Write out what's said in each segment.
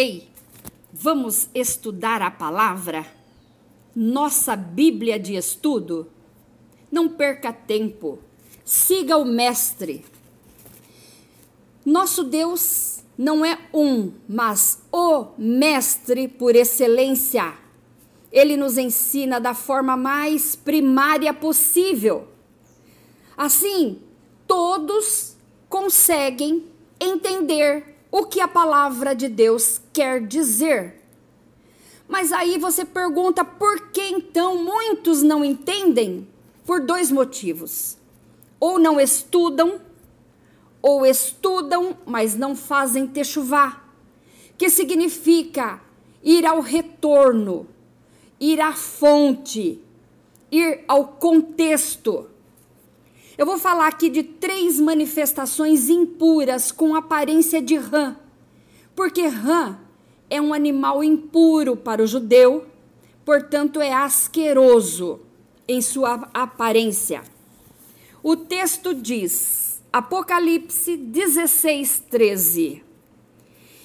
Ei, vamos estudar a palavra? Nossa Bíblia de estudo? Não perca tempo. Siga o Mestre. Nosso Deus não é um, mas o Mestre por excelência. Ele nos ensina da forma mais primária possível. Assim, todos conseguem entender o que a palavra de Deus quer dizer. Mas aí você pergunta por que então muitos não entendem? Por dois motivos. Ou não estudam, ou estudam, mas não fazem techuvá, que significa ir ao retorno, ir à fonte, ir ao contexto. Eu vou falar aqui de três manifestações impuras com aparência de rã, porque rã é um animal impuro para o judeu, portanto é asqueroso em sua aparência. O texto diz, Apocalipse 16, 13: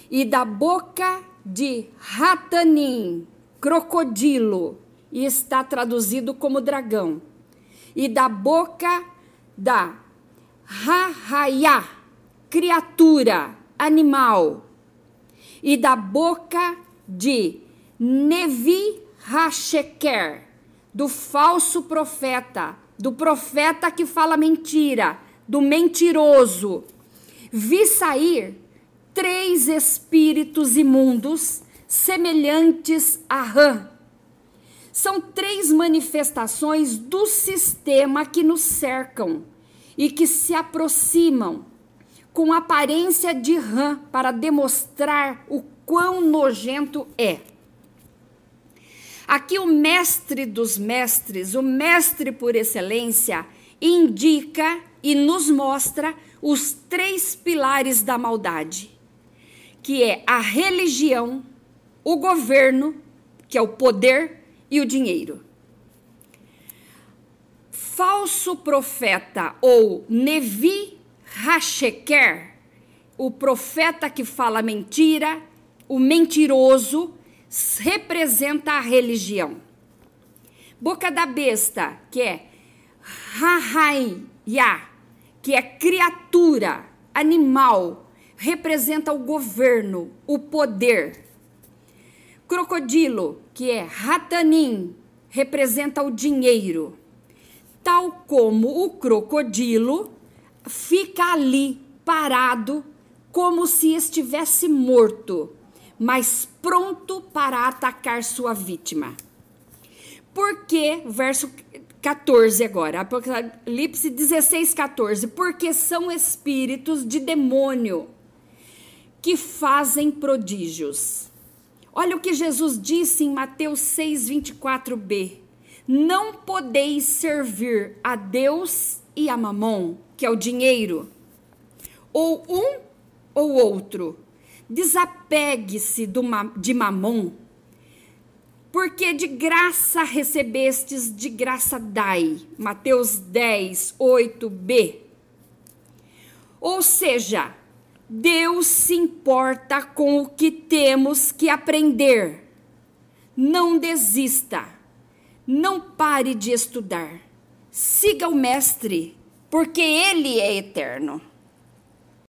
E da boca de Ratanim, crocodilo, e está traduzido como dragão, e da boca da Rahaya, criatura, animal, e da boca de Nevi Hasheker, do falso profeta, do profeta que fala mentira, do mentiroso. Vi sair três espíritos imundos semelhantes a rã são três manifestações do sistema que nos cercam e que se aproximam com aparência de rã para demonstrar o quão nojento é. Aqui o mestre dos mestres, o mestre por excelência, indica e nos mostra os três pilares da maldade, que é a religião, o governo, que é o poder, e o dinheiro. Falso profeta ou Nevi Hasheker, o profeta que fala mentira, o mentiroso, representa a religião. Boca da besta, que é Rahaya, que é criatura, animal, representa o governo, o poder. Crocodilo, que é Ratanim, representa o dinheiro. Tal como o crocodilo fica ali parado, como se estivesse morto, mas pronto para atacar sua vítima. Porque, verso 14 agora, Apocalipse 16, 14. Porque são espíritos de demônio que fazem prodígios Olha o que Jesus disse em Mateus 6, 24b. Não podeis servir a Deus e a Mamon, que é o dinheiro, ou um ou outro. Desapegue-se de Mamon, porque de graça recebestes, de graça dai. Mateus 10, 8b. Ou seja, Deus se importa com o que temos que aprender. Não desista. Não pare de estudar. Siga o Mestre, porque ele é eterno.